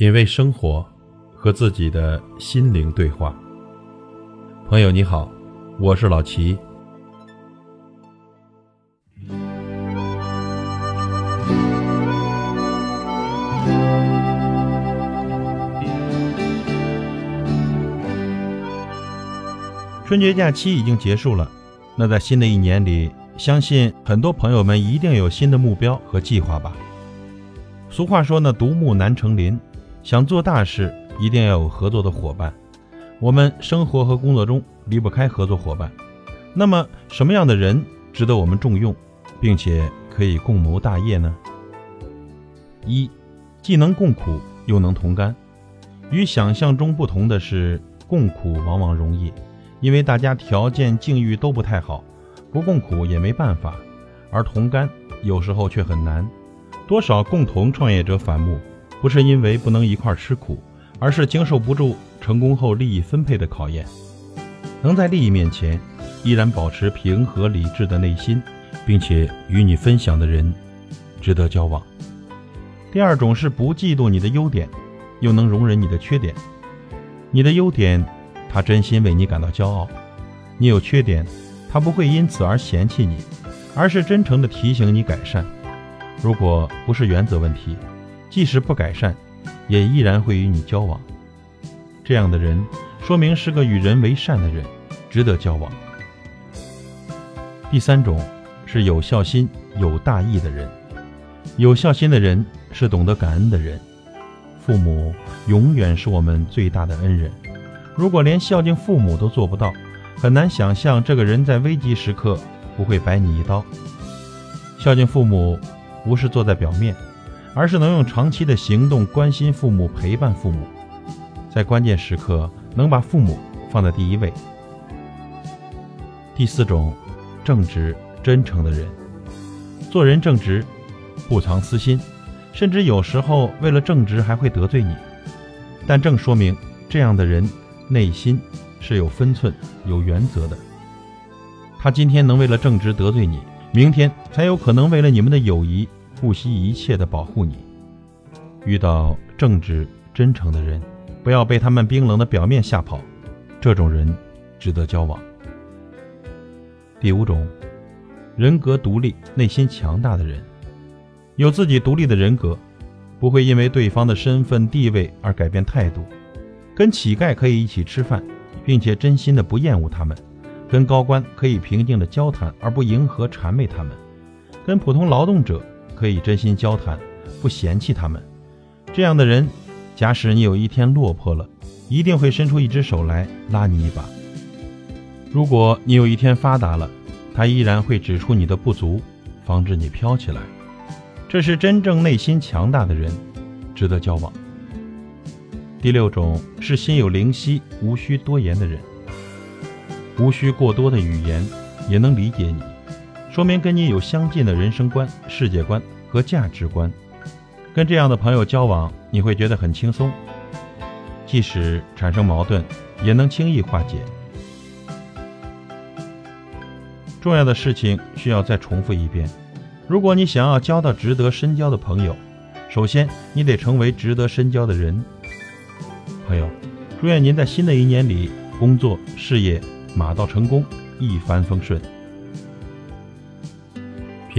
品味生活，和自己的心灵对话。朋友你好，我是老齐。春节假期已经结束了，那在新的一年里，相信很多朋友们一定有新的目标和计划吧。俗话说呢，独木难成林。想做大事，一定要有合作的伙伴。我们生活和工作中离不开合作伙伴。那么，什么样的人值得我们重用，并且可以共谋大业呢？一，既能共苦，又能同甘。与想象中不同的是，共苦往往容易，因为大家条件境遇都不太好，不共苦也没办法；而同甘有时候却很难。多少共同创业者反目。不是因为不能一块吃苦，而是经受不住成功后利益分配的考验。能在利益面前依然保持平和理智的内心，并且与你分享的人，值得交往。第二种是不嫉妒你的优点，又能容忍你的缺点。你的优点，他真心为你感到骄傲；你有缺点，他不会因此而嫌弃你，而是真诚地提醒你改善。如果不是原则问题。即使不改善，也依然会与你交往。这样的人，说明是个与人为善的人，值得交往。第三种是有孝心、有大义的人。有孝心的人是懂得感恩的人。父母永远是我们最大的恩人。如果连孝敬父母都做不到，很难想象这个人在危急时刻不会白你一刀。孝敬父母，不是坐在表面。而是能用长期的行动关心父母、陪伴父母，在关键时刻能把父母放在第一位。第四种，正直真诚的人，做人正直，不藏私心，甚至有时候为了正直还会得罪你，但正说明这样的人内心是有分寸、有原则的。他今天能为了正直得罪你，明天才有可能为了你们的友谊。不惜一切的保护你。遇到正直、真诚的人，不要被他们冰冷的表面吓跑，这种人值得交往。第五种，人格独立、内心强大的人，有自己独立的人格，不会因为对方的身份地位而改变态度。跟乞丐可以一起吃饭，并且真心的不厌恶他们；跟高官可以平静的交谈，而不迎合谄媚他们；跟普通劳动者。可以真心交谈，不嫌弃他们。这样的人，假使你有一天落魄了，一定会伸出一只手来拉你一把；如果你有一天发达了，他依然会指出你的不足，防止你飘起来。这是真正内心强大的人，值得交往。第六种是心有灵犀、无需多言的人，无需过多的语言，也能理解你。说明跟你有相近的人生观、世界观和价值观，跟这样的朋友交往，你会觉得很轻松。即使产生矛盾，也能轻易化解。重要的事情需要再重复一遍：如果你想要交到值得深交的朋友，首先你得成为值得深交的人。朋友，祝愿您在新的一年里，工作事业马到成功，一帆风顺。